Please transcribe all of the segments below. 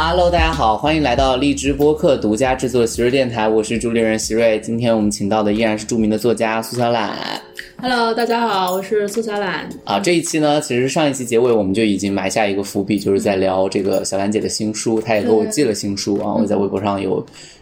Hello，大家好，欢迎来到荔枝播客独家制作的席瑞电台，我是主理人席瑞。今天我们请到的依然是著名的作家苏小懒。Hello，大家好，我是苏小懒。啊，这一期呢，其实上一期结尾我们就已经埋下一个伏笔，就是在聊这个小兰姐的新书，她也给我寄了新书啊，我在微博上有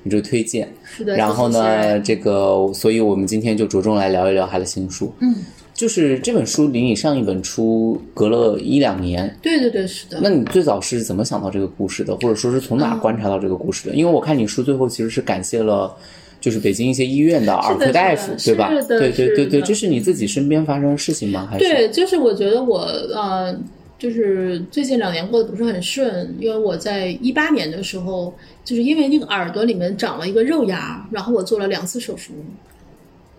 有这个推荐。是的，然后谢呢，谢这个，所以我们今天就着重来聊一聊她的新书。嗯，就是这本书离你上一本书隔了一两年，对对对，是的。那你最早是怎么想到这个故事的，或者说是从哪观察到这个故事的？因为我看你书最后其实是感谢了，就是北京一些医院的耳科大夫，对吧？对对对对，这是你自己身边发生的事情吗？还是对，就是我觉得我呃，就是最近两年过得不是很顺，因为我在一八年的时候，就是因为那个耳朵里面长了一个肉芽，然后我做了两次手术。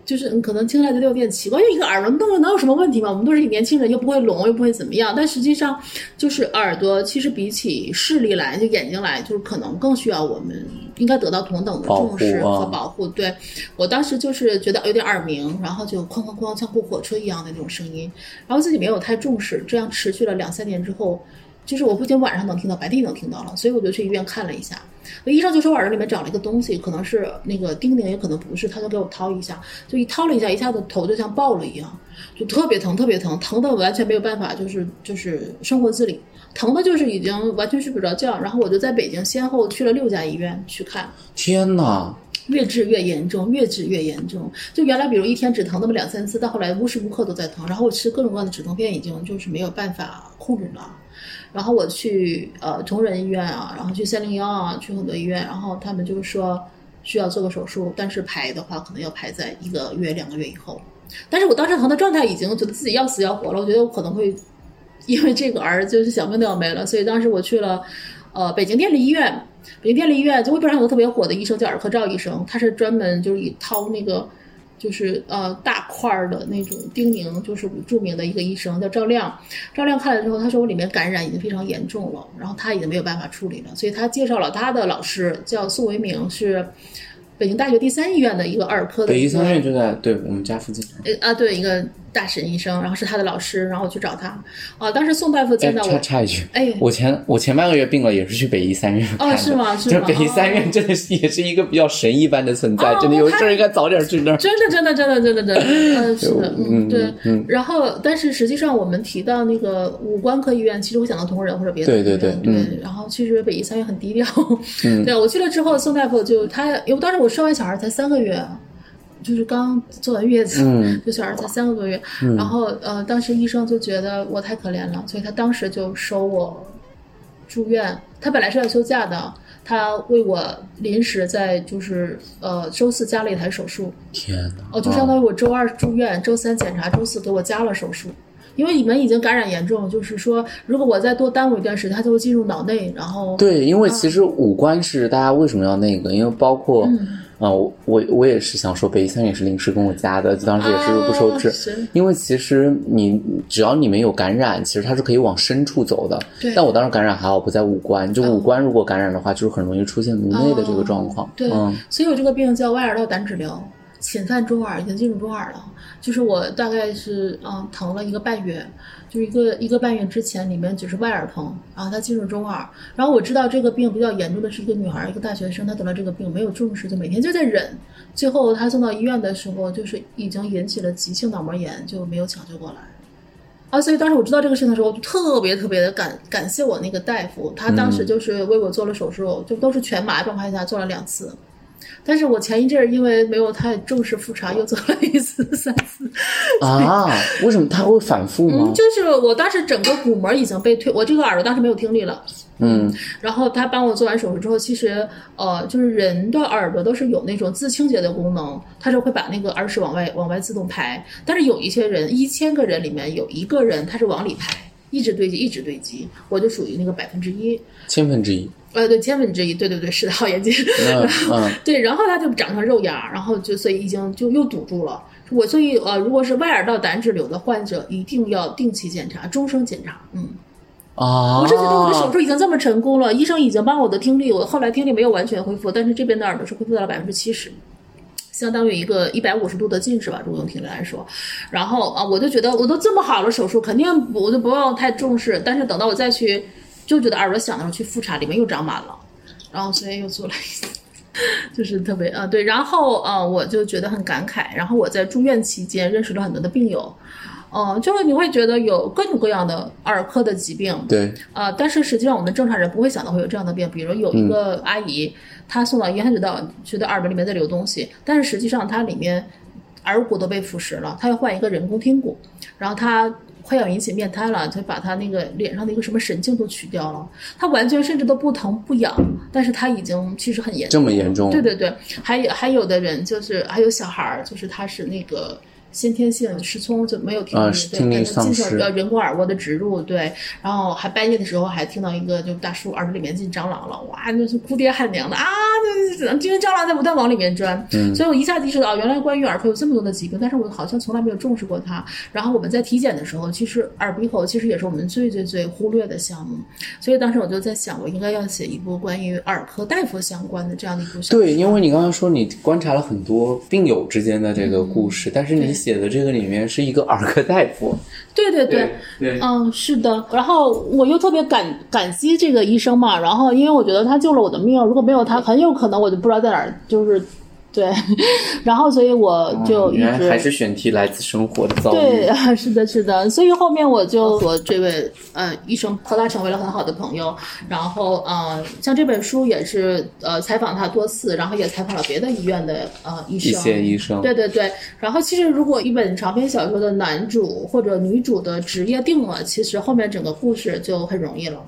就是你可能听起来觉得有点奇怪，因为一个耳轮动了能有什么问题吗？我们都是年轻人，又不会聋，又不会怎么样。但实际上，就是耳朵其实比起视力来，就眼睛来，就是可能更需要我们应该得到同等的重视保护啊和保护。对我当时就是觉得有点耳鸣，然后就哐哐哐像过火车一样的那种声音，然后自己没有太重视，这样持续了两三年之后，就是我不仅晚上能听到，白天也能听到了，所以我就去医院看了一下。那医生就说我耳朵里面长了一个东西，可能是那个钉钉，也可能不是，他就给我掏一下，就一掏了一下，一下子头就像爆了一样，就特别疼，特别疼，疼的完全没有办法，就是就是生活自理，疼的就是已经完全睡不着觉。然后我就在北京先后去了六家医院去看，天哪！越治越严重，越治越严重。就原来比如一天只疼那么两三次，到后来无时无刻都在疼，然后我吃各种各样的止痛片，已经就是没有办法控制了。然后我去呃同仁医院啊，然后去三零幺啊，去很多医院，然后他们就是说需要做个手术，但是排的话可能要排在一个月、两个月以后。但是我当时疼的状态已经觉得自己要死要活了，我觉得我可能会因为这个而就是小命都要没了，所以当时我去了呃北京电力医院。北京电力医院就微博上有个特别火的医生叫耳科赵医生，他是专门就是以掏那个就是呃大块儿的那种钉钉，就是著名的一个医生叫赵亮。赵亮看了之后，他说我里面感染已经非常严重了，然后他已经没有办法处理了，所以他介绍了他的老师叫宋维明，是北京大学第三医院的一个耳科的北医三院就在对我们家附近。呃啊对一个大神医生，然后是他的老师，然后我去找他啊，当时宋大夫哎见到，我插，插一句，哎我前我前半个月病了，也是去北医三院看的。是吗是吗就北医三院真的是也是一个比较神一般的存在，哦真的有事儿应该早点去那儿。真的，真的，真的，真的，真的，嗯，是的，嗯嗯，对嗯，然后，但是实际上，我们提到那个五官科医院，其实我想到同仁或者别的，对对对对嗯然后其实北医三院很低调，对我去了之后，宋大夫就他，因为当时我生完小孩才三个月。就是刚坐完月子，嗯 就小孩才三个多月，然后呃，当时医生就觉得我太可怜了，所以他当时就收我住院。他本来是要休假的，他为我临时在就是呃周四加了一台手术，天哪！哦，就相当于我周二住院，周三检查，周四给我加了手术。因为你们已经感染严重，就是说，如果我再多耽误一段时间，它就会进入脑内，然后对，因嗯为其实五官是大家为什么要那个？因为包括啊、嗯我我我也是想说，北医三院也是临时跟我加的，当时也是不收治。啊因为其实你只要你没有感染，其实它是可以往深处走的。对但我当时感染还好，不在五官，就哦五官如果感染的话，就是很容易出现颅内的这个状况。对，嗯，所以我这个病叫外耳道胆脂瘤，侵犯中耳，已经进入中耳了。就是我大概是嗯疼了一个半月，就是一个一个半月之前里面只是外耳疼，然后它进入中耳，然后我知道这个病比较严重的是一个女孩，一个大学生，她得了这个病没有重视，就每天就在忍，最后她送到医院的时候，就是已经引起了急性脑膜炎，就没有抢救过来。啊，所以当时我知道这个事情的时候，我就特别特别的感感谢我那个大夫，他当时就是为我做了手术，就都是全麻状态下做了两次。但是我前一阵儿因为没有太重视复查，又做了一次、三次。啊，为什么它会反复吗嗯，？就是我当时整个鼓膜已经被推，我这个耳朵当时没有听力了。嗯，然后他帮我做完手术之后，其实呃，就是人的耳朵都是有那种自清洁的功能，它是会把那个耳屎往外往外自动排。但是有一些人，一千个人里面有一个人他是往里排，一直堆积，一直堆积，我就属于那个百分之一。千分之一。呃，对，千分之一，对对对，是的，好严谨。嗯嗯，对，然后它就长成肉芽，然后就所以已经就又堵住了。我所以呃，如果是外耳道胆脂瘤的患者，一定要定期检查，终生检查。嗯，啊，我是觉得我的手术已经这么成功了，医生已经帮我的听力，我后来听力没有完全恢复，但是这边的耳朵是恢复到了百分之七十。相当于一个一百五十度的近视吧，如果用听力来说，然后啊，我就觉得我都这么好了，手术肯定我就不用太重视。但是等到我再去就觉得耳朵响的时候去复查，里面又长满了，然后所以又做了一次。就是特别啊，对，然后啊，我就觉得很感慨。然后我在住院期间认识了很多的病友，呃，就是你会觉得有各种各样的耳科的疾病，对，呃，但是实际上我们正常人不会想到会有这样的病。比如有一个阿姨，她送到医院，她觉得觉得耳朵里面在流东西，但是实际上她里面耳骨都被腐蚀了，她要换一个人工听骨，然后她。快要引起面瘫了，就把她那个脸上的一个什么神经都取掉了，她完全甚至都不疼不痒，但是她已经其实很严重这么严重，对对对，还有还有的人就是还有小孩儿，就是他是那个先天性失聪，就没有听啊力，对，是听力给他进丧失行呃人工耳蜗的植入，对，然后还半夜的时候还听到一个就大叔耳朵里面进蟑螂了，哇，那是哭爹喊娘的啊，就是因为蟑螂在不断往里面钻，嗯所以我一下子意识到，原来关于耳科有这么多的疾病，但是我好像从来没有重视过它。然后我们在体检的时候，其实耳鼻喉其实也是我们最最最忽略的项目，所以当时我就在想，我应该要写一部关于耳科大夫相关的这样的一部小说。对，因为你刚刚说你观察了很多病友之间的这个故事，但是你对写的这个里面是一个儿科大夫，对对对，对，嗯，是的。然后我又特别感感激这个医生嘛，然后因为我觉得他救了我的命，如果没有他，很有可能我就不知道在哪儿，就是对。然后所以我就一直、还是选题来自生活的遭遇，对，是的，是的，所以后面我就和这位呃医生和他成为了很好的朋友。然后呃，像这本书也是呃采访他多次，然后也采访了别的医院的呃医一生。些医生，对对对，然后其实如果一本长篇小说的男主或者女主的职业定了，其实后面整个故事就很容易了。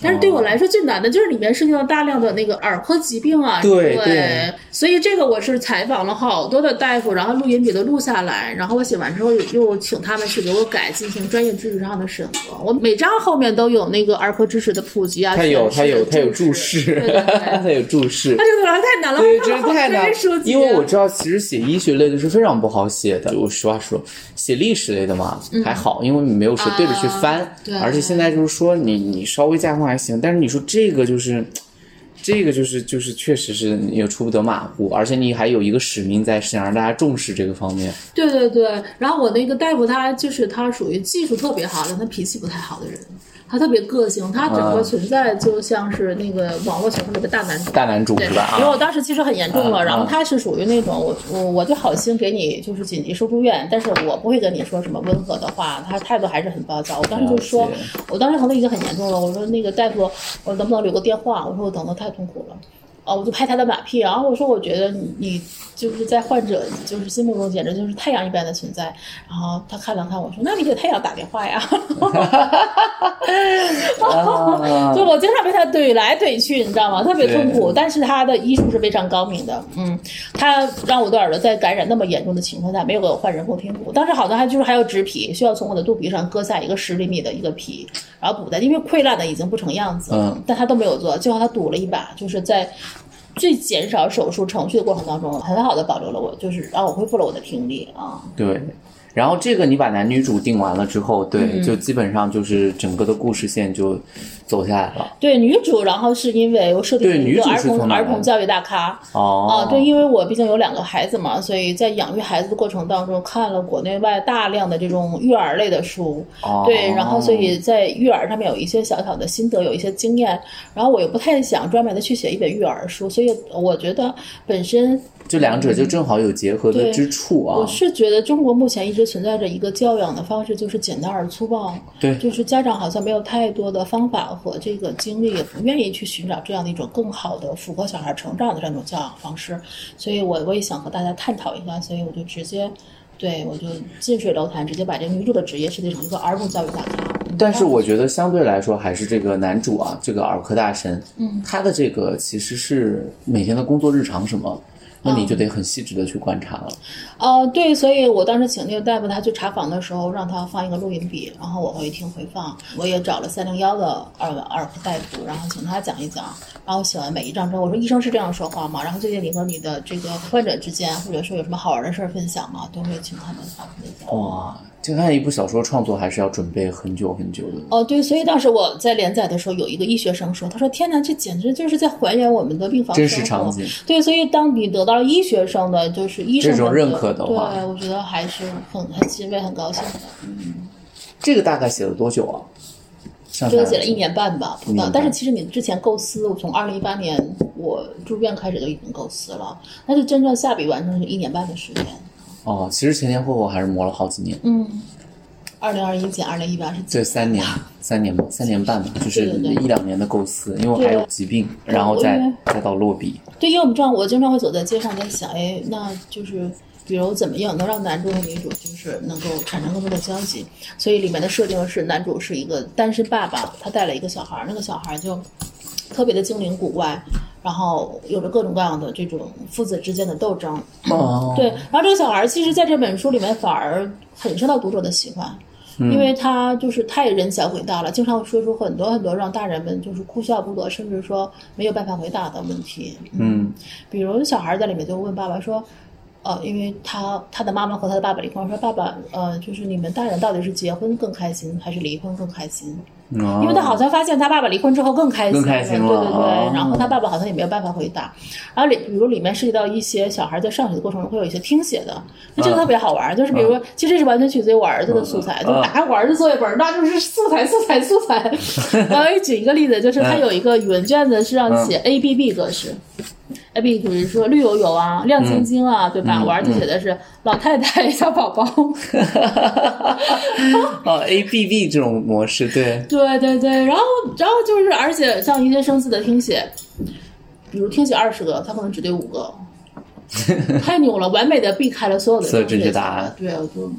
但是对我来说最难的就是里面涉及到大量的那个耳科疾病啊，对所以这个我是采访了好多的大夫，然后录音笔都录下来，然后我写完之后又请他们去给我改，进行专业知识上的审核。我每章后面都有那个儿科知识的普及啊，他有他有他有注注释 他有注释他。这个对我来说太难了，对，真是太难因为我知道，其实写医学类的是非常不好写的。我实话说，写历史类的嘛、还好，因为你没有说对着去翻，而且现在就是说你你稍微加还行，但是你说这个就是。这个就是就是确实是也出不得马虎，而且你还有一个使命在，想让大家重视这个方面。对对对，然后我那个大夫他就是他属于技术特别好，但他脾气不太好的人，他特别个性，他整个存在就像是那个网络小说里的大男主。大男主对，是吧？因为我啊，当时其实很严重了，啊然后他是属于那种我我我就好心给你就是紧急收住院，但是我不会跟你说什么温和的话，他态度还是很暴躁。我当时就说，我当时疼的已经很严重了，我说那个大夫，我能不能留个电话？我说我等的太痛苦了。啊，我就拍他的马屁，然后我说，我觉得你你就是在患者就是心目中简直就是太阳一般的存在。然后他看了看我说，那你给太阳打电话呀。啊 就我经常被他怼来怼去，你知道吗？特别痛苦。但是他的医术是非常高明的，嗯，他让我的耳朵在感染那么严重的情况下，没有给我换人工听骨。当时好像还就是还要植皮，需要从我的肚皮上割下一个十厘米的一个皮，然后补在，因为溃烂的已经不成样子了，嗯但他都没有做，最后他赌了一把，就是在。最减少手术程序的过程当中，很好的保留了我，就是让我恢复了我的听力啊。对。然后这个你把男女主定完了之后，对，嗯就基本上就是整个的故事线就走下来了。对女主，然后是因为我设定了一对女主个儿童儿童教育大咖，哦，啊，对，因为我毕竟有两个孩子嘛，所以在养育孩子的过程当中，看了国内外大量的这种育儿类的书，哦。对，然后所以在育儿上面有一些小小的心得，有一些经验，然后我又不太想专门的去写一本育儿书，所以我觉得本身这两者就正好有结合的之处啊我。是觉得中国目前一直存在着一个教养的方式，就是简单而粗暴。对就是家长好像没有太多的方法和这个精力，也不愿意去寻找这样的一种更好的符合小孩成长的这样一种教养方式。所以我我也想和大家探讨一下，所以我就直接。对，我就近水楼台，直接把这个女主的职业设计成一个儿童教育大咖。但是我觉得相对来说，还是这个男主啊，这个儿科大神，嗯，他的这个其实是每天的工作日常什么，那你就得很细致的去观察了。呃，对，所以我当时请那个大夫，他去查房的时候，让他放一个录音笔，然后我会听回放。我也找了三零幺的耳耳科大夫，然后请他讲一讲。然后写完每一章之后，我说医生是这样说话吗？然后最近你和你的这个患者之间，或者说有什么好玩的事儿分享吗？都会请他们发分享。哇，就看一部小说创作还是要准备很久很久的。哦，对，所以当时我在连载的时候，有一个医学生说：“他说天哪，这简直就是在还原我们的病房真实场景。”对，所以当你得到了医学生的，就是医生的这种认可的话对我觉得还是很很欣慰、很高兴的。嗯这个大概写了多久啊？这个写了一年半吧，不到。但是其实你之前构思，我从二零一八年我住院开始就已经构思了，但是真正下笔完成是一年半的时间。哦，其实前前后后还是磨了好几年，嗯，二零二一减二零一八是对，三年，三年吧，三年半吧，就是一两年的构思，因为我还有疾病，然后再再到落笔。对，因为我们这样，我经常会走在街上，在想，哎，那就是比如怎么样能让男主和女主就是能够产生更多的交集。所以里面的设定是，男主是一个单身爸爸，他带了一个小孩儿，那个小孩儿就特别的精灵古怪，然后有着各种各样的这种父子之间的斗争。哦，对，然后这个小孩儿其实在这本书里面反而很受到读者的喜欢。因为他就是太人小鬼大了，经常会说出很多很多让大人们就是哭笑不得，甚至说没有办法回答的问题。嗯，比如小孩在里面就问爸爸说，呃，因为他他的妈妈和他的爸爸离婚，说爸爸，呃，就是你们大人到底是结婚更开心还是离婚更开心？因因为他好像发现他爸爸离婚之后更开心，更开心了对对对。哦然后他爸爸好像也没有办法回答。然后里比如里面涉及到一些小孩在上学的过程中会有一些听写的，那这个特别好玩。就是比如说，其实是完全取自于我儿子的素材，就打开我儿子作业本，那就是素材素材素材。我给举一个例子，就是他有一个语文卷子是让写 A B B 格式。A B 比如说绿油油啊，亮晶晶啊，对吧？我儿子写的是老太太、小宝宝。哦，A B B 这种模式，对，对对对，然后然后就是，而且像一些生字的听写，比如听写二十个，他可能只对五个，太牛了，完美的避开了所有的所有正确正确答案。对，我就，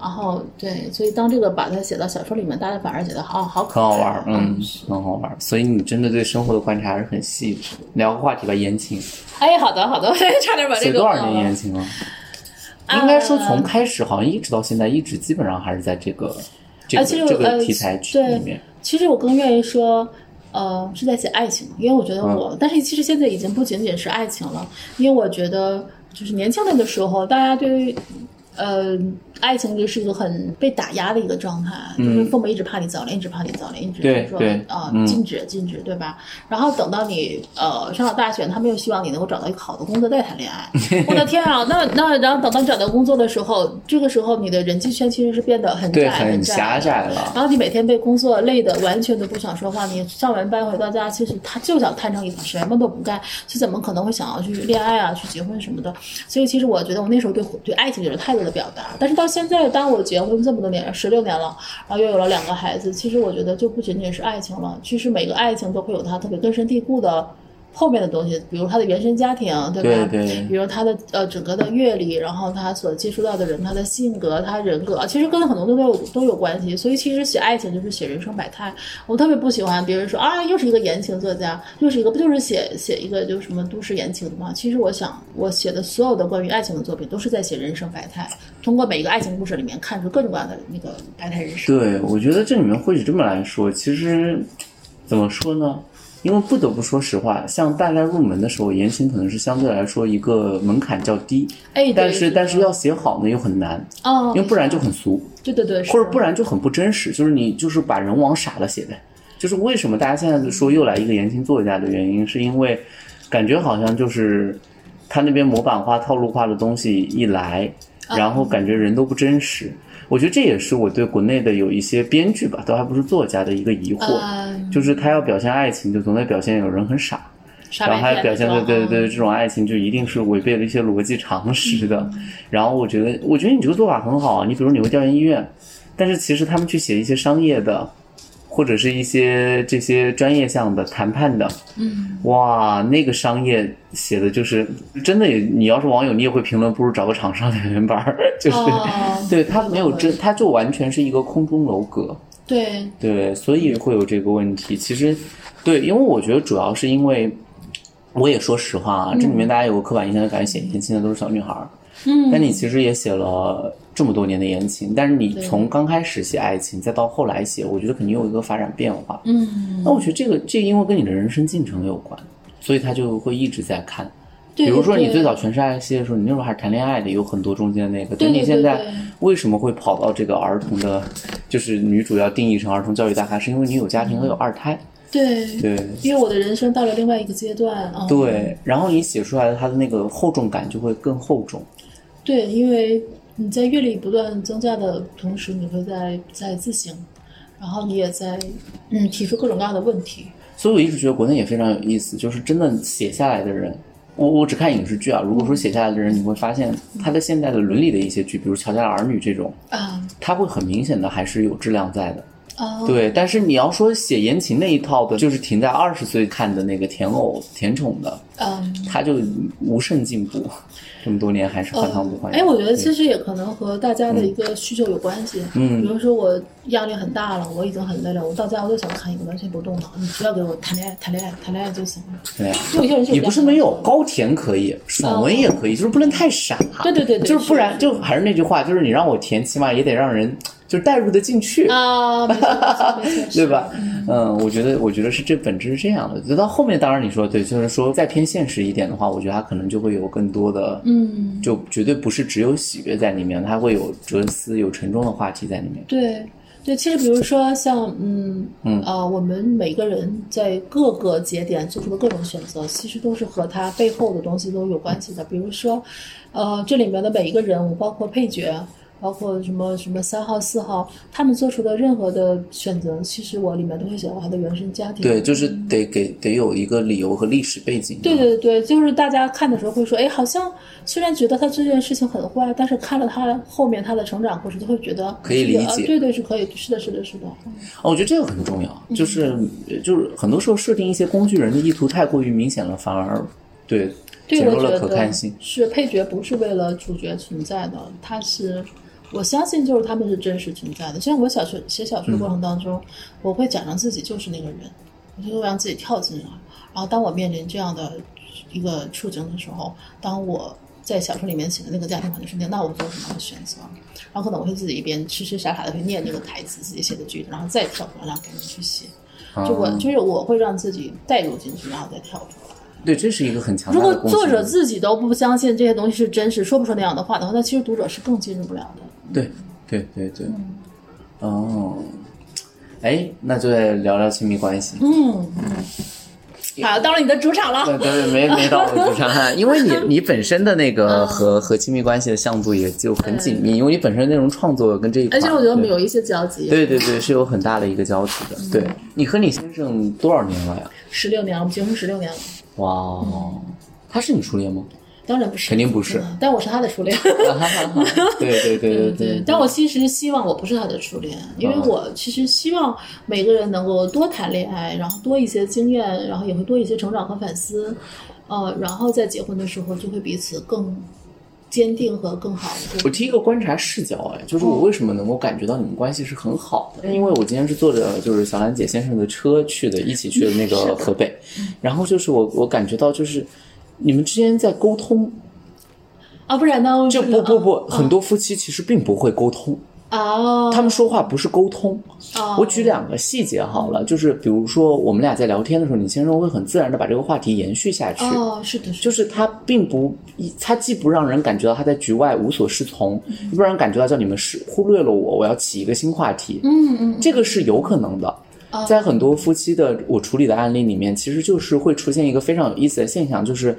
然后对，所以当这个把它写到小说里面，大家反而觉得好好可好玩儿，嗯，很好玩儿。所以你真的对生活的观察还是很细致。聊个话题吧，言情，哎，好的好的，差点把这个写多少年言情了？啊应该说从开始好像一直到现在，一直基本上还是在这个这个这个呃题材里面。其实我更愿意说，呃，是在写爱情，因为我觉得我，但是其实现在已经不仅仅是爱情了，因为我觉得就是年轻那个时候，大家对于。呃，爱情就是一个很被打压的一个状态，就是父母一直怕你早恋，一直怕你早恋，一直说啊、嗯禁止禁止，对吧？然后等到你呃上了大学，他们又希望你能够找到一个好的工作再谈恋爱。我的天啊，那那然后等到你找到工作的时候，这个时候你的人际圈其实是变得很，窄很窄狭窄了。然后你每天被工作累的完全都不想说话，你上完班回到家，其实他就想摊上一把，什么都不干，就怎么可能会想要去恋爱啊、去结婚什么的？所以其实我觉得我那时候对对爱情有了太多的表达，但是到现在，当我结婚这么多年，十六年了，然后又有了两个孩子，其实我觉得就不仅仅是爱情了，其实每个爱情都会有它特别根深蒂固的。后面的东西，比如他的原生家庭，对吧？对对比如他的呃整个的阅历，然后他所接触到的人，他的性格、他人格，其实跟很多都有都有关系。所以其实写爱情就是写人生百态。我特别不喜欢别人说啊，又是一个言情作家，又是一个不就是写写一个就是什么都市言情的吗？其实我想，我写的所有的关于爱情的作品，都是在写人生百态，通过每一个爱情故事里面看出各种各样的那个百态人生。对，我觉得这里面或许这么来说，其实怎么说呢？因为不得不说实话，像大家入门的时候，言情可能是相对来说一个门槛较低，哎，但是但是要写好呢又很难，哦，因为不然就很俗，对对对，或者不然就很不真实，就是你就是把人往傻了写呗。就是为什么大家现在说又来一个言情作家的原因，是因为感觉好像就是他那边模板化、套路化的东西一来，然后感觉人都不真实。我觉得这也是我对国内的有一些编剧吧，都还不是作家的一个疑惑，嗯就是他要表现爱情，就总得表现有人很傻，然后还表现的对对，这种爱情就一定是违背了一些逻辑常识的。然后我觉得，我觉得你这个做法很好啊。你比如你会调研医院，但是其实他们去写一些商业的，或者是一些这些专业项的谈判的，嗯，哇，那个商业写的就是真的也，你要是网友，你也会评论，不如找个厂商两元班儿，就是、哦。对他没有真，他就完全是一个空中楼阁。对，对，所以会有这个问题。其实，对，因为我觉得主要是因为，我也说实话啊，这里面大家有个刻板印象，就感觉写年轻的都是小女孩儿。嗯，但你其实也写了这么多年的言情，但是你从刚开始写爱情，再到后来写，我觉得肯定有一个发展变化。嗯，那我觉得这个这个因为跟你的人生进程有关，所以他就会一直在看。对比如说你最早全是爱系的时候，你那时候还是谈恋爱的，有很多中间那个。对对但你现在为什么会跑到这个儿童的，就是女主要定义成儿童教育大咖，是因为你有家庭和有二胎。对，对因为我的人生到了另外一个阶段啊。对，然后你写出来的它的那个厚重感就会更厚重。对，因为你在阅历不断增加的同时，你会在在自省，然后你也在嗯提出各种各样的问题。所以我一直觉得国内也非常有意思，就是真的写下来的人，我我只看影视剧啊。如果说写下来的人，你会发现他的现在的伦理的一些剧，比如《乔家的儿女》这种，啊他会很明显的还是有质量在的。啊，对，但是你要说写言情那一套的，就是停在二十岁看的那个甜偶甜宠的，嗯。他就无甚进步，这么多年还是换汤不换药。哎，我觉得其实也可能和大家的一个需求有关系。嗯比如说我压力很大了，我已经很累了，我到家我就想看一个完全不动脑，你只要给我谈恋爱，谈恋爱，谈恋爱就行了。对呀。就有些人是你不是没有高甜可以，爽文也可以，就是不能太傻。对对对对就是不然是就还是那句话，就是你让我甜，起码也得让人就是代入的进去。啊，对吧？嗯，我觉得，我觉得是这本质是这样的。就到后面，当然你说对，就是说再偏现实一点的话，我觉得它可能就会有更多的，嗯，就绝对不是只有喜悦在里面，它会有哲思、有沉重的话题在里面。对。对，其实比如说像嗯嗯呃，我们每个人在各个节点做出的各种选择，其实都是和他背后的东西都有关系的。比如说，呃，这里面的每一个人物，包括配角，包括什么什么三号、四号，他们做出的任何的选择，其实我里面都会写到他的原生家庭。对，就是得给得有一个理由和历史背景。对对对，就是大家看的时候会说，哎，好像虽然觉得他这件事情很坏，但是看了他后面他的成长故事，就会觉得可以理解啊对对是可以，是的，是的，是的。哦，我觉得这个很重要，就是就是很多时候设定一些工具人的意图太过于明显了，反而对对，减弱了我觉得可看性。是配角不是为了主角存在的，他是我相信就是他们是真实存在的。就像我小说写小说的过程当中，我会假装自己就是那个人，我就会让自己跳进来。然后当我面临这样的一个处境的时候，当我在小说里面写的那个家庭环境是那样，那我做什么样的选择？然后可能我会自己一边痴痴傻傻的去念那个台词，自己写的句子，然后再跳出来让别人去写。就我啊就是我会让自己带入进去，然后再跳出来。对，这是一个很强如大的如果作者。自己都不相信这些东西是真实，说不出那样的话的话，那其实读者是更进入不了的。对对对对，哦，哎，那就来聊聊亲密关系。嗯嗯。好，到了你的主场了。对对，没没到我主场哈，因为你你本身的那嗯个和和亲密关系的向度也就很紧密，因为你本身内容创作跟这一块，而且我觉得我们有一些交集。对对对是有很大的一个交集的。对你和你先生多少年了呀？十六年了，我们结婚十六年了。哇哦，他是你初恋吗？当然不是，肯定不是嗯但我是他的初恋。对对对对对，但我其实希望我不是他的初恋，因为我其实希望每个人能够多谈恋爱，然后多一些经验，然后也会多一些成长和反思，呃，然后在结婚的时候就会彼此更坚定和更好的。我提一个观察视角，哎，就是我为什么能够感觉到你们关系是很好的？因为我今天是坐着就是小兰姐先生的车去的，一起去的那个 河北，然后就是我我感觉到就是你们之间在沟通，啊，不然呢？就不不不，很多夫妻其实并不会沟通，啊，他们说话不是沟通。啊，我举两个细节好了，就是比如说我们俩在聊天的时候，你先生会很自然的把这个话题延续下去。哦，是的，是的，就是他并不，他既不让人感觉到他在局外无所适从，又不让人感觉到叫你们是忽略了我，我要起一个新话题。嗯嗯，这个是有可能的。在很多夫妻的我处理的案例里面，其实就是会出现一个非常有意思的现象，就是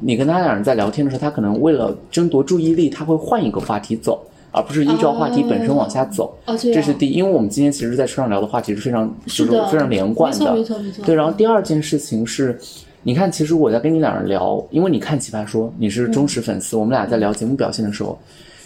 你跟他两人在聊天的时候，他可能为了争夺注意力，他会换一个话题走，而不是依照话题本身往下走。哦，这是第一，因为我们今天其实，在车上聊的话题是非常就是非常连贯的，对，然后第二件事情是，你看，其实我在跟你两人聊，因为你看《奇葩说》，你是忠实粉丝，我们俩在聊节目表现的时候，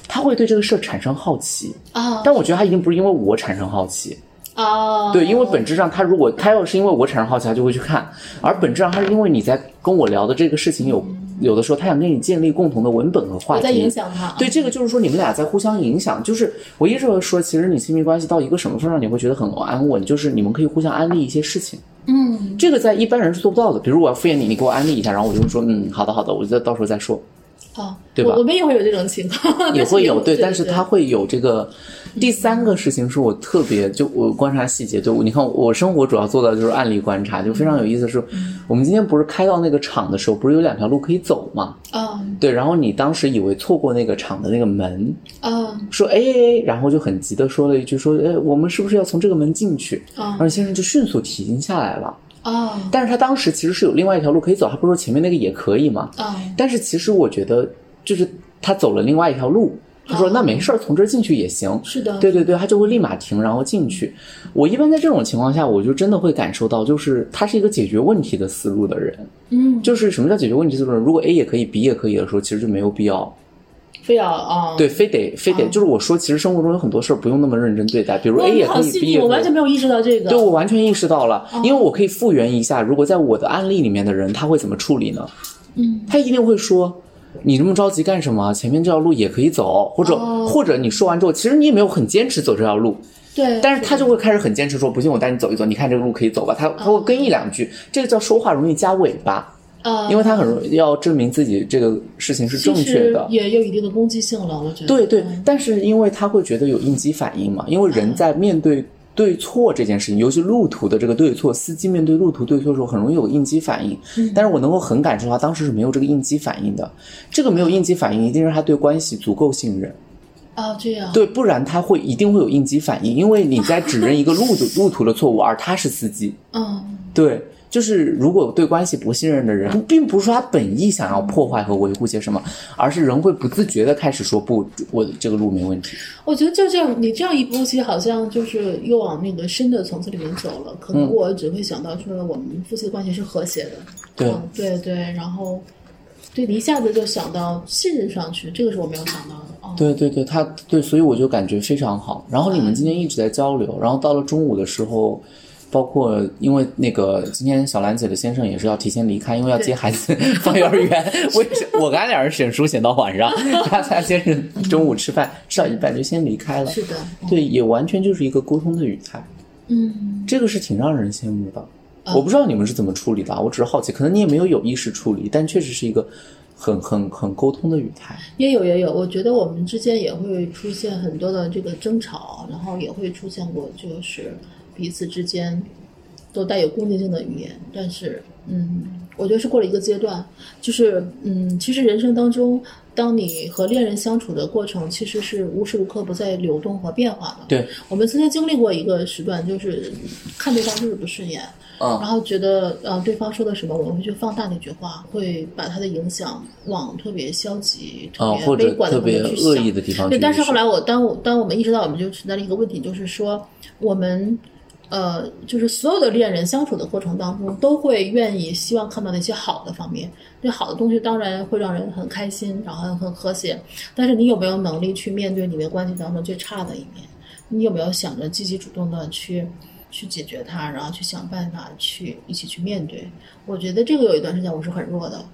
他会对这个事儿产生好奇，啊但我觉得他一定不是因为我产生好奇，啊，对，因为本质上他如果他要是因为我产生好奇，他就会去看，而本质上他是因为你在跟我聊的这个事情有有的时候他想跟你建立共同的文本和话题，我在影响他，对，这个就是说你们俩在互相影响。就是我一直会说，其实你亲密关系到一个什么份上，你会觉得很安稳，就是你们可以互相安利一些事情。嗯，这个在一般人是做不到的。比如我要敷衍你，你给我安利一下，然后我就会说，嗯，好的好的，我就到时候再说。啊，对吧我我们也会有这种情况，也 会有对，但是他会有这个。第三个事情是我特别就我观察细节，对我你看我生活主要做的就是案例观察，就非常有意思是，我们今天不是开到那个厂的时候，不是有两条路可以走吗？啊对，然后你当时以为错过那个厂的那个门，啊说哎哎哎，然后就很急的说了一句说，哎，我们是不是要从这个门进去？啊然后先生就迅速停下来了。啊但是他当时其实是有另外一条路可以走，他不是说前面那个也可以吗？啊但是其实我觉得，就是他走了另外一条路，他说那没事儿，从这儿进去也行。是的，对对对，他就会立马停，然后进去。我一般在这种情况下，我就真的会感受到，就是他是一个解决问题的思路的人。嗯，就是什么叫解决问题思路？如果 A 也可以，B 也可以的时候，其实就没有必要非要啊，对，非得非得，就是我说，其实生活中有很多事儿不用那么认真对待，比如 A 也可以，B 我完全。没有意识到这个。对，我完全意识到了，因为我可以复原一下，如果在我的案例里面的人，他会怎么处理呢？嗯，他一定会说：“你这么着急干什么？前面这条路也可以走，或者、哦或者你说完之后，其实你也没有很坚持走这条路，对，但是他就会开始很坚持说：不信我带你走一走，你看这个路可以走吧？他他会跟一两句，这个叫说话容易夹尾巴，呃，因为他很容易要证明自己这个事情是正确的。也有一定的攻击性了，我觉得。对对嗯，但是因为他会觉得有应激反应嘛，因为人在面对对错这件事情，尤其路途的这个对错，司机面对路途对错的时候，很容易有应激反应。嗯但是我能够很感受到他当时是没有这个应激反应的。这个没有应激反应，一定是他对关系足够信任，啊，这样。对，不然他会一定会有应激反应，因为你在指认一个路途路途的错误，而他是司机，嗯，对。就是如果对关系不信任的人，并不是说他本意想要破坏和维护些什么，而是人会不自觉的开始说不，我这个路没问题。我觉得就这样，你这样一步棋，好像就是又往那个深的层次里面走了。可嗯能我只会想到说，我们夫妻的关系是和谐的。对嗯对对，然后对你一下子就想到信任上去，这个是我没有想到的。哦，对对对，他对，所以我就感觉非常好。然后你们今天一直在交流，然后到了中午的时候，包括因为那个今天小兰姐的先生也是要提前离开，因为要接孩子 放幼儿园。我，我跟他俩人选书选到晚上，他他先生中午吃饭吃到一半就先离开了。是的，对，也完全就是一个沟通的语态，嗯，这个是挺让人羡慕的。我不知道你们是怎么处理的啊，我只是好奇，可能你也没有有意识处理，但确实是一个很很很沟通的语态。也有也有，我觉得我们之间也会出现很多的这个争吵，然后也会出现过就是彼此之间都带有攻击性的语言，但是嗯，我觉得是过了一个阶段，就是嗯，其实人生当中，当你和恋人相处的过程，其实是无时无刻不在流动和变化的。对，我们曾经经历过一个时段，就是看对方就是不顺眼，嗯然后觉得呃对方说的什么，我们会去放大那句话，会把他的影响往特别消极、特啊，别悲观的特别方面去想恶意。的地方去对，但是后来我当我当我们意识到，我们就存在了一个问题，就是说我们。呃，就是所有的恋人相处的过程当中，都会愿意希望看到那些好的方面。那好的东西当然会让人很开心，然后很和谐。但是你有没有能力去面对你们关系当中最差的一面？你有没有想着积极主动的去去解决它，然后去想办法去一起去面对？我觉得这个有一段时间我是很弱的，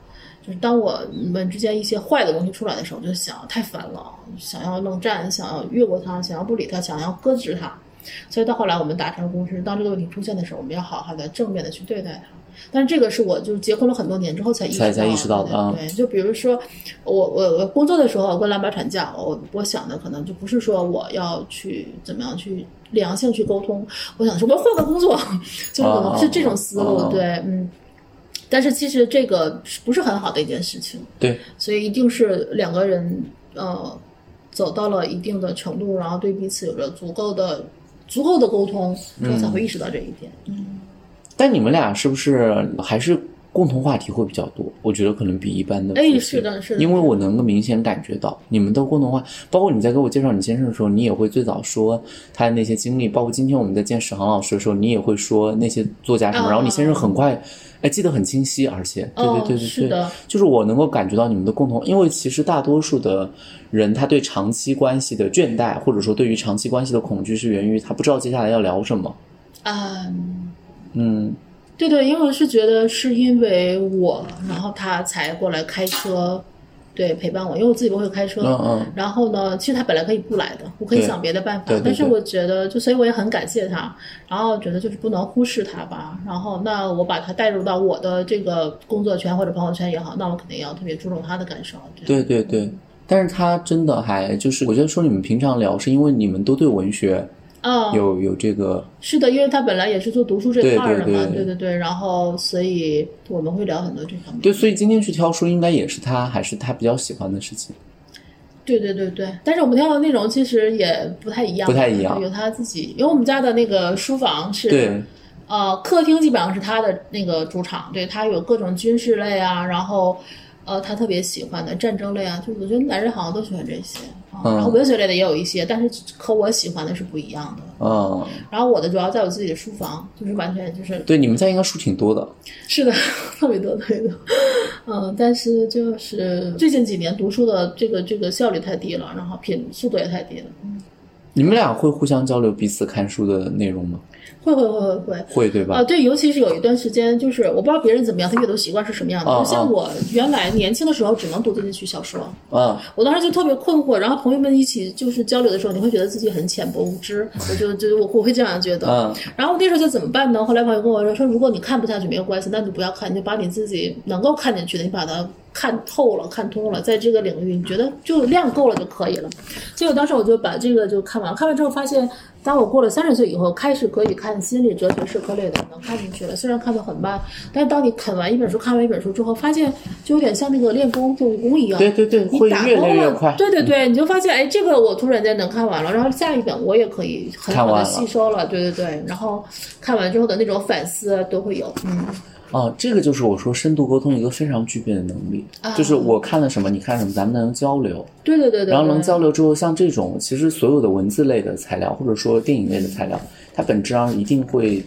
就是当我们之间一些坏的东西出来的时候，就想太烦了，想要冷战，想要越过它，想要不理它，想要搁置它。所以到后来我们达成共识，当这个问题出现的时候，我们要好好的正面的去对待它。但是这个是我就是结婚了很多年之后才意识到的，才才意识到的啊对对，就比如说我我我工作的时候我跟老板吵架，我我想的可能就不是说我要去怎么样去良性去沟通，我想说我要换个工作，就是可能是这种思路，对，嗯。但是其实这个不是很好的一件事情，对，所以一定是两个人呃走到了一定的程度，然后对彼此有着足够的足够的沟通，之后才会意识到这一点。嗯，但你们俩是不是还是共同话题会比较多？我觉得可能比一般的夫妻哎是的是的因为我能够明显感觉到你们的共同话，包括你在给我介绍你先生的时候，你也会最早说他的那些经历，包括今天我们在见史航老师的时候，你也会说那些作家什么，哦然后你先生很快。哎，记得很清晰，而且，对对哦对对对，就是我能够感觉到你们的共同，因为其实大多数的人，他对长期关系的倦怠，或者说对于长期关系的恐惧，是源于他不知道接下来要聊什么。啊、嗯，对对，因为我是觉得是因为我，然后他才过来开车，对陪伴我，因为我自己不会开车。嗯嗯然后呢，其实他本来可以不来的，我可以想别的办法。但是我觉得，就所以我也很感谢他，然后觉得就是不能忽视他吧。然后那我把他带入到我的这个工作圈或者朋友圈也好，那我肯定要特别注重他的感受。对对对，但是他真的还就是，我觉得说你们平常聊，是因为你们都对文学啊、有有这个，是的，因为他本来也是做读书这块儿的嘛，对对对。然后所以我们会聊很多这方面。对，所以今天去挑书，应该也是他还是他比较喜欢的事情。对对对对，但是我们挑的内容其实也不太一样，不太一样有他自己，因为我们家的那个书房是，对，呃，客厅基本上是他的那个主场，对他有各种军事类啊，然后呃，他特别喜欢的战争类啊，就我觉得男人好像都喜欢这些啊，嗯然后文学类的也有一些，但是和我喜欢的是不一样的。嗯，然后我的主要在我自己的书房，就是完全就是对，你们家应该书挺多的。是的，特别多，特别多。嗯，但是就是最近几年读书的这个这个效率太低了，然后品速度也太低了。你们俩会互相交流彼此看书的内容吗？会会会会会。会对吧？啊，对，尤其是有一段时间，就是我不知道别人怎么样，他阅读习惯是什么样的。哦就像我原来年轻的时候，只能读进去小说，啊，我当时就特别困惑。然后朋友们一起就是交流的时候，你会觉得自己很浅薄无知，我就就我我会这样觉得。嗯然后那时候就怎么办呢？后来朋友跟我说说，如果你看不下去没有关系，那你就不要看，你就把你自己能够看进去的，你把它看透了、看通了，在这个领域，你觉得就量够了就可以了。结果当时我就把这个就看完，看完之后发现，当我过了三十岁以后，开始可以看心理、哲学、社科类的，能看进去了。虽然看得很慢，但是当你啃完一本书、看完一本书之后，发现就有点像那个练功做武功一样。对对对，你会越打通了，来越快。对对对，你就发现，哎，这个我突然间能看完了，然后下一本我也可以很好的吸收了，对对对，然后看完之后的那种反思都会有，嗯，哦，这个就是我说深度沟通一个非常具备的能力，啊就是我看了什么，你看什么，咱们能交流。对对对对，然后能交流之后，像这种其实所有的文字类的材料，或者说电影类的材料，它本质上一定会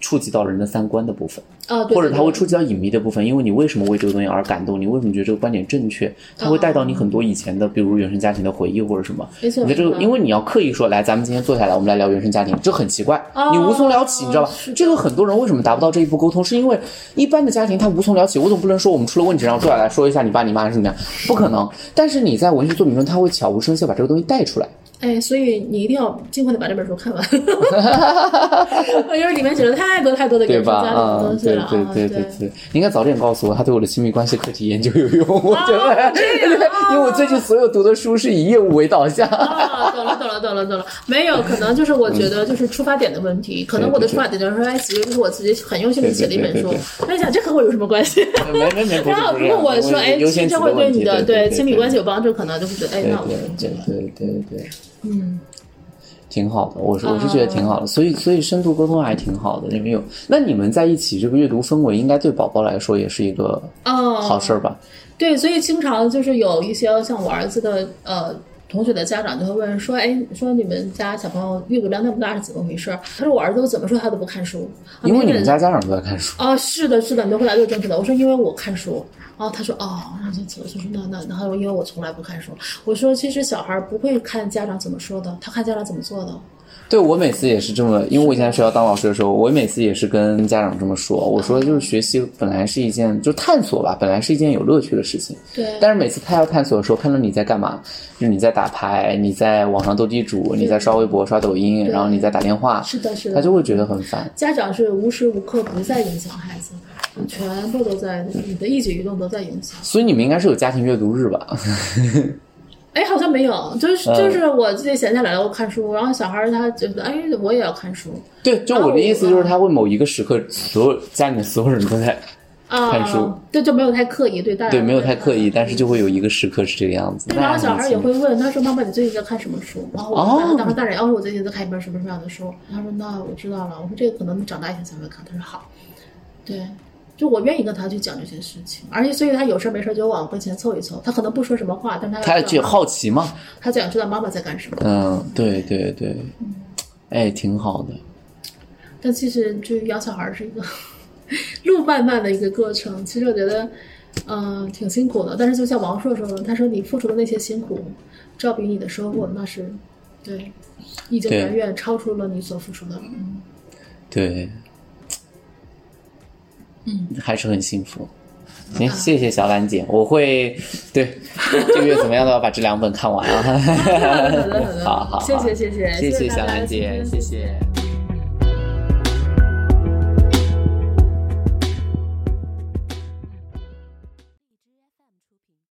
触及到人的三观的部分，啊，对或者它会触及到隐秘的部分，因为你为什么为这个东西而感动，你为什么觉得这个观点正确，它会带到你很多以前的，比如原生家庭的回忆或者什么。没错你的这个，因为你要刻意说，来，咱们今天坐下来，我们来聊原生家庭，这很奇怪，哦你无从聊起，你知道吧这个很多人为什么达不到这一步沟通，是因为一般的家庭他无从聊起，我总不能说我们出了问题，然后坐下来说一下你爸你妈是怎么样，不可能。但是你在文学作品中，他会悄无声息把这个东西带出来。哎，所以你一定要尽快的把这本书看完，因为里面写了太多太多的对吧？原生家庭的啊、东西了啊，对对对对对，你应该早点告诉我，他对我的亲密关系课题研究有用，我觉得，对，因为我最近所有读的书是以业务为导向。啊，懂了，懂了，懂了，懂了。没有，可能就是我觉得就是出发点的问题。可能我的出发点就是说，哎，其实就是我自己很用心的写了一本书。那你想，这和我有什么关系？没没没，不是然后如果我说，哎，这会对你的对亲密关系有帮助，可能就会觉得，哎，对那我对对对对，嗯，挺好的，我是我是觉得挺好的，所以所以深度沟通还挺好的，你们有。那你们在一起这个阅读氛围，应该对宝宝来说也是一个哦，好事儿吧？对，所以经常就是有一些像我儿子的呃同学的家长就会问说，哎，说你们家小朋友阅读量那么大是怎么回事？他说我儿子我怎么说他都不看书，啊因为你们家家长都在看书。啊，是的，是的，你的回答就是正确的。我说因为我看书，然后他说哦，然后就我就说那那然后因为我从来不看书，我说其实小孩不会看家长怎么说的，他看家长怎么做的。对我每次也是这么，因为我以前在学校当老师的时候，我每次也是跟家长这么说，我说就是学习本来是一件就探索吧，本来是一件有乐趣的事情。对，但是每次他要探索的时候，看到你在干嘛，就是你在打牌，你在网上斗地主，你在刷微博、刷抖音，然后你在打电话，是的，是的，他就会觉得很烦。家长是无时无刻不在影响孩子，全部都在，你的一举一动都在影响。所以你们应该是有家庭阅读日吧？哎，好像没有，就是嗯就是我自己闲下来了，我看书，然后小孩他觉得，哎，我也要看书对，就我的意思就是，他会某一个时刻，所有家里面所有人都在，啊，看书，对，就没有太刻意对大人，对，没有太刻意，但是就会有一个时刻是这个样子。对，然后小孩也会问，他说：“妈妈，你最近在看什么书？”然后我哦当时大人，哦，我最近在看一本什么什么样的书。他说：“那我知道了。”我说：“这个可能你长大以后才会看。”他说：“好。”对，就我愿意跟他去讲这些事情，而且所以他有事儿没事儿就往我跟前凑一凑。他可能不说什么话，但他他就好奇嘛。他就想知道妈妈在干什么。嗯，对对对，哎，挺好的。但其实就养小孩是一个 路漫漫的一个过程。其实我觉得，嗯、挺辛苦的。但是就像王朔说的，他说你付出的那些辛苦，照比你的收获那是对，已经远远超出了你所付出的了。嗯对，嗯，还是很幸福。行，谢谢小兰姐，我会对这个月怎么样都要把这两本看完啊。好的好的好谢谢谢谢谢谢小兰姐，谢谢。